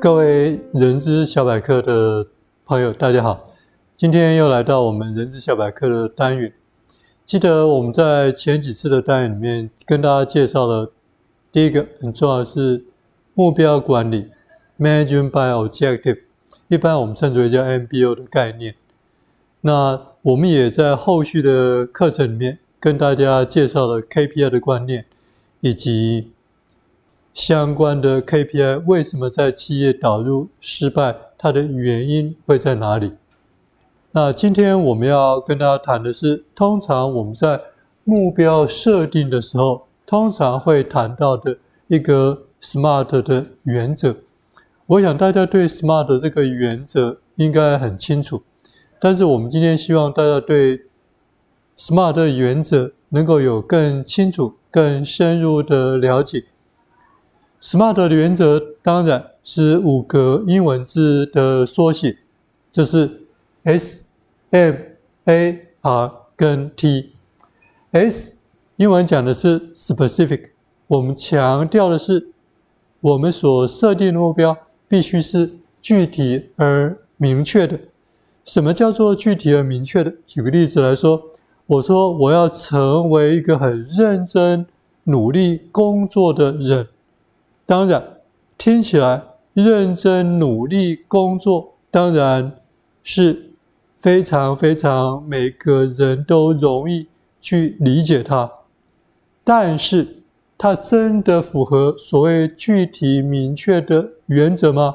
各位人资小百科的朋友，大家好！今天又来到我们人资小百科的单元。记得我们在前几次的单元里面跟大家介绍了第一个很重要的是目标管理 （Management by Objective），一般我们称之为叫 MBO 的概念。那我们也在后续的课程里面跟大家介绍了 KPI 的观念，以及相关的 KPI 为什么在企业导入失败，它的原因会在哪里？那今天我们要跟大家谈的是，通常我们在目标设定的时候，通常会谈到的一个 SMART 的原则。我想大家对 SMART 这个原则应该很清楚，但是我们今天希望大家对 SMART 的原则能够有更清楚、更深入的了解。SMART 的原则当然是五个英文字的缩写，就是 S、M、A、R 跟 T。S 英文讲的是 specific，我们强调的是我们所设定的目标必须是具体而明确的。什么叫做具体而明确的？举个例子来说，我说我要成为一个很认真、努力工作的人。当然，听起来认真努力工作当然是非常非常每个人都容易去理解它，但是它真的符合所谓具体明确的原则吗？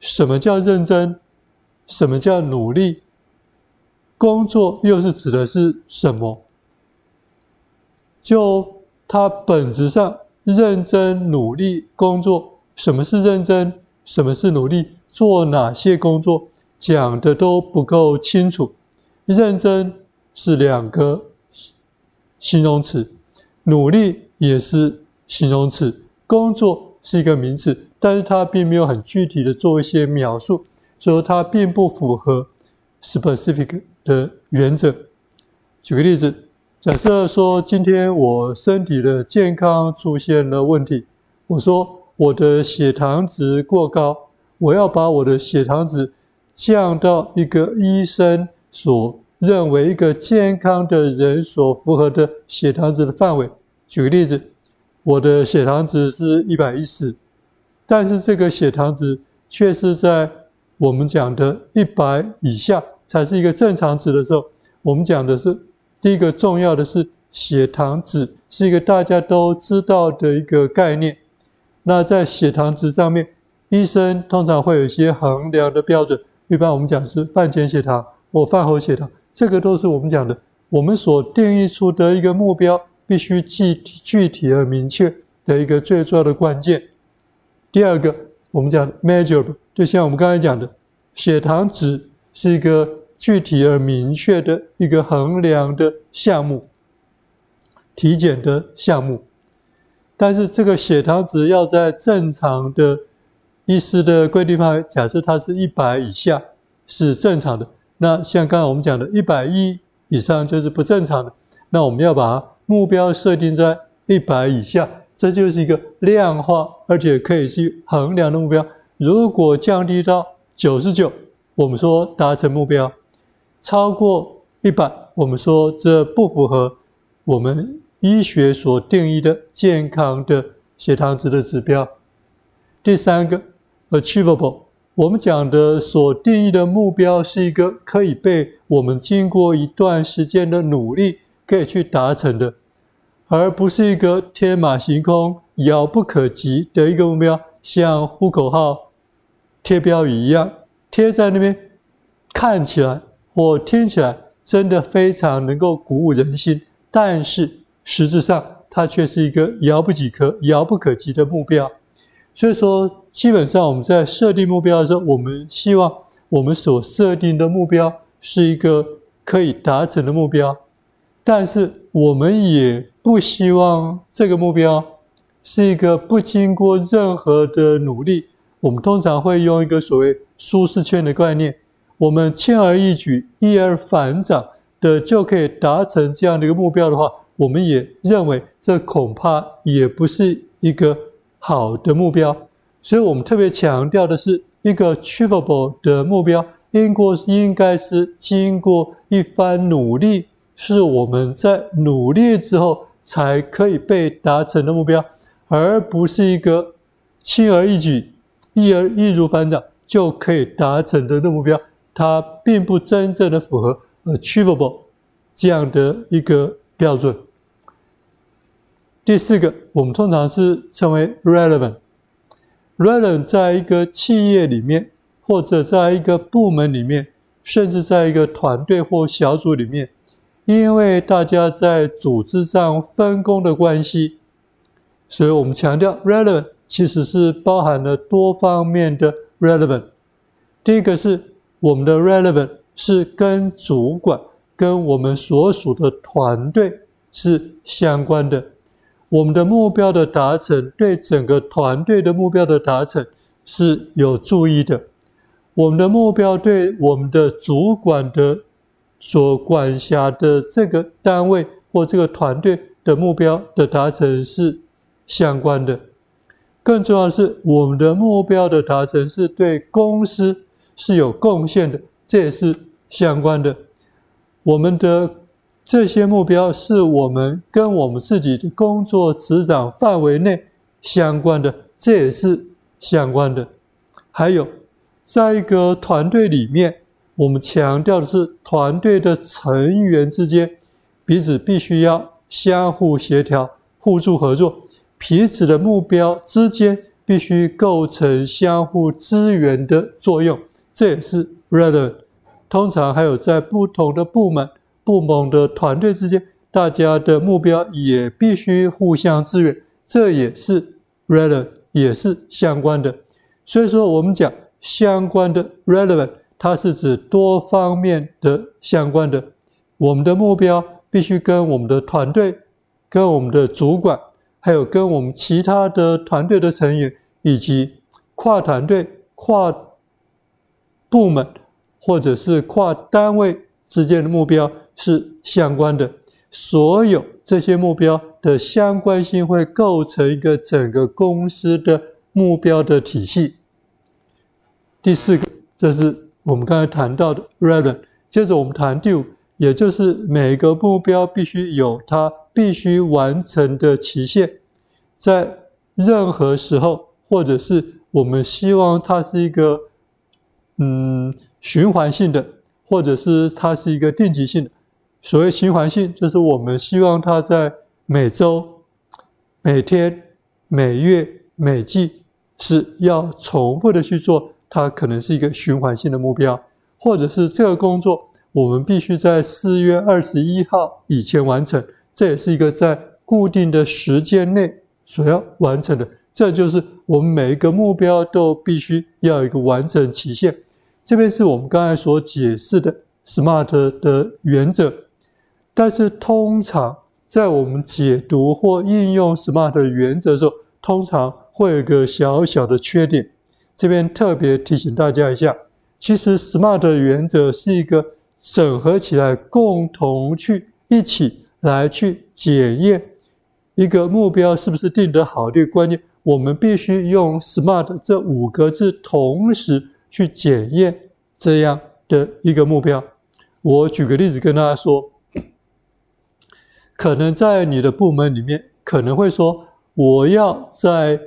什么叫认真？什么叫努力？工作又是指的是什么？就它本质上。认真努力工作，什么是认真？什么是努力？做哪些工作？讲的都不够清楚。认真是两个形容词，努力也是形容词，工作是一个名词，但是它并没有很具体的做一些描述，所以它并不符合 specific 的原则。举个例子。假设说今天我身体的健康出现了问题，我说我的血糖值过高，我要把我的血糖值降到一个医生所认为一个健康的人所符合的血糖值的范围。举个例子，我的血糖值是一百一十，但是这个血糖值却是在我们讲的一百以下才是一个正常值的时候，我们讲的是。第一个重要的是血糖值，是一个大家都知道的一个概念。那在血糖值上面，医生通常会有一些衡量的标准。一般我们讲是饭前血糖或饭后血糖，这个都是我们讲的。我们所定义出的一个目标，必须具具体而明确的一个最重要的关键。第二个，我们讲 measurable，就像我们刚才讲的，血糖值是一个。具体而明确的一个衡量的项目，体检的项目，但是这个血糖值要在正常的医师的规定范围，假设它是一百以下是正常的，那像刚刚我们讲的，一百一以上就是不正常的，那我们要把目标设定在一百以下，这就是一个量化而且可以去衡量的目标。如果降低到九十九，我们说达成目标。超过一百，我们说这不符合我们医学所定义的健康的血糖值的指标。第三个，achievable，我们讲的所定义的目标是一个可以被我们经过一段时间的努力可以去达成的，而不是一个天马行空、遥不可及的一个目标，像呼口号、贴标语一样贴在那边，看起来。我听起来真的非常能够鼓舞人心，但是实质上它却是一个遥不及可、遥不可及的目标。所以说，基本上我们在设定目标的时候，我们希望我们所设定的目标是一个可以达成的目标，但是我们也不希望这个目标是一个不经过任何的努力。我们通常会用一个所谓舒适圈的概念。我们轻而易举、一而反掌的就可以达成这样的一个目标的话，我们也认为这恐怕也不是一个好的目标。所以我们特别强调的是，一个 achievable 的目标，应过应该是经过一番努力，是我们在努力之后才可以被达成的目标，而不是一个轻而易举、易而易如反掌就可以达成的的目标。它并不真正的符合 achievable 这样的一个标准。第四个，我们通常是称为 relevant。relevant 在一个企业里面，或者在一个部门里面，甚至在一个团队或小组里面，因为大家在组织上分工的关系，所以我们强调 relevant 其实是包含了多方面的 relevant。第一个是我们的 relevant 是跟主管、跟我们所属的团队是相关的。我们的目标的达成，对整个团队的目标的达成是有助益的。我们的目标对我们的主管的所管辖的这个单位或这个团队的目标的达成是相关的。更重要的是，我们的目标的达成是对公司是有贡献的，这也是相关的。我们的。这些目标是我们跟我们自己的工作职掌范围内相关的，这也是相关的。还有，在一个团队里面，我们强调的是团队的成员之间彼此必须要相互协调、互助合作，彼此的目标之间必须构成相互支援的作用，这也是 relevant。通常还有在不同的部门。部门的团队之间，大家的目标也必须互相支援，这也是 relevant，也是相关的。所以说，我们讲相关的 relevant，它是指多方面的相关的。我们的目标必须跟我们的团队、跟我们的主管，还有跟我们其他的团队的成员，以及跨团队、跨部门或者是跨单位之间的目标。是相关的，所有这些目标的相关性会构成一个整个公司的目标的体系。第四个，这是我们刚才谈到的 relevant。接着我们谈第五，也就是每个目标必须有它必须完成的期限，在任何时候，或者是我们希望它是一个嗯循环性的，或者是它是一个定期性的。所谓循环性，就是我们希望它在每周、每天、每月、每季是要重复的去做，它可能是一个循环性的目标，或者是这个工作我们必须在四月二十一号以前完成，这也是一个在固定的时间内所要完成的。这就是我们每一个目标都必须要有一个完整期限。这边是我们刚才所解释的 SMART 的原则。但是通常在我们解读或应用 SMART 的原则的时候，通常会有个小小的缺点。这边特别提醒大家一下，其实 SMART 的原则是一个整合起来，共同去一起来去检验一个目标是不是定得好的关键。我们必须用 SMART 这五个字同时去检验这样的一个目标。我举个例子跟大家说。可能在你的部门里面，可能会说，我要在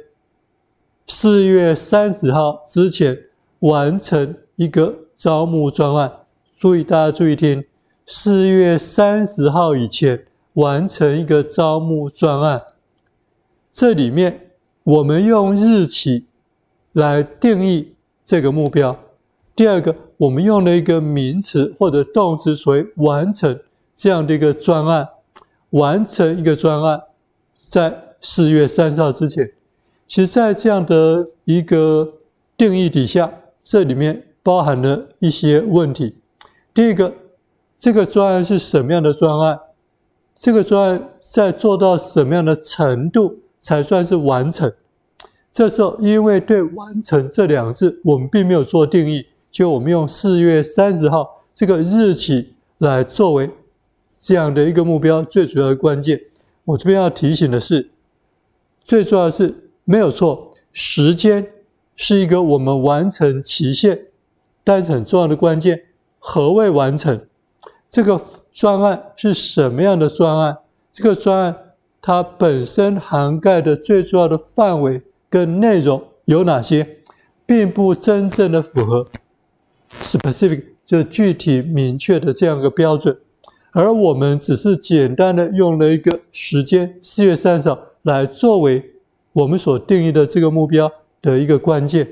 四月三十号之前完成一个招募专案。注意，大家注意听，四月三十号以前完成一个招募专案。这里面我们用日期来定义这个目标。第二个，我们用了一个名词或者动词，所谓完成这样的一个专案。完成一个专案，在四月三十号之前，其实，在这样的一个定义底下，这里面包含了一些问题。第一个，这个专案是什么样的专案？这个专案在做到什么样的程度才算是完成？这时候，因为对“完成”这两个字，我们并没有做定义，就我们用四月三十号这个日期来作为。这样的一个目标，最主要的关键，我这边要提醒的是，最重要的是没有错，时间是一个我们完成期限，但是很重要的关键。何谓完成？这个专案是什么样的专案？这个专案它本身涵盖的最重要的范围跟内容有哪些，并不真正的符合 specific 就具体明确的这样一个标准，而我们只是简单的用了一个时间四月三十号来作为我们所定义的这个目标的一个关键。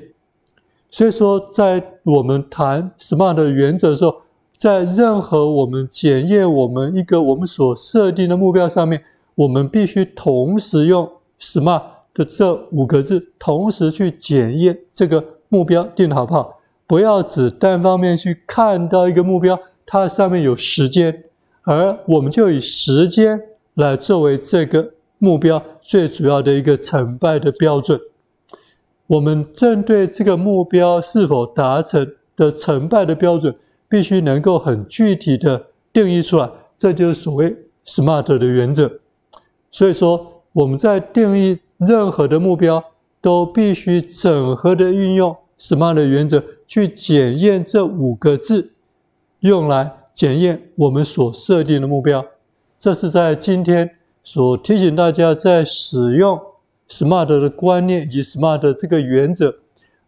所以说，在我们谈 SMART 的原则的时候，在任何我们检验我们一个我们所设定的目标上面，我们必须同时用 SMART 的这五个字，同时去检验这个目标定的好不好。不要只单方面去看到一个目标，它上面有时间，而我们就以时间来作为这个目标最主要的一个成败的标准。我们针对这个目标是否达成的成败的标准，必须能够很具体的定义出来，这就是所谓 SMART 的原则。所以说，我们在定义任何的目标，都必须整合的运用 SMART 的原则去检验这五个字，用来检验我们所设定的目标。这是在今天所提醒大家在使用。SMART 的观念以及 SMART 这个原则，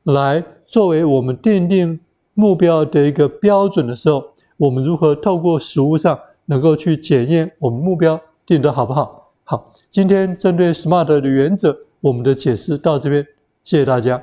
来作为我们奠定目标的一个标准的时候，我们如何透过实务上能够去检验我们目标定得好不好？好，今天针对 SMART 的原则，我们的解释到这边，谢谢大家。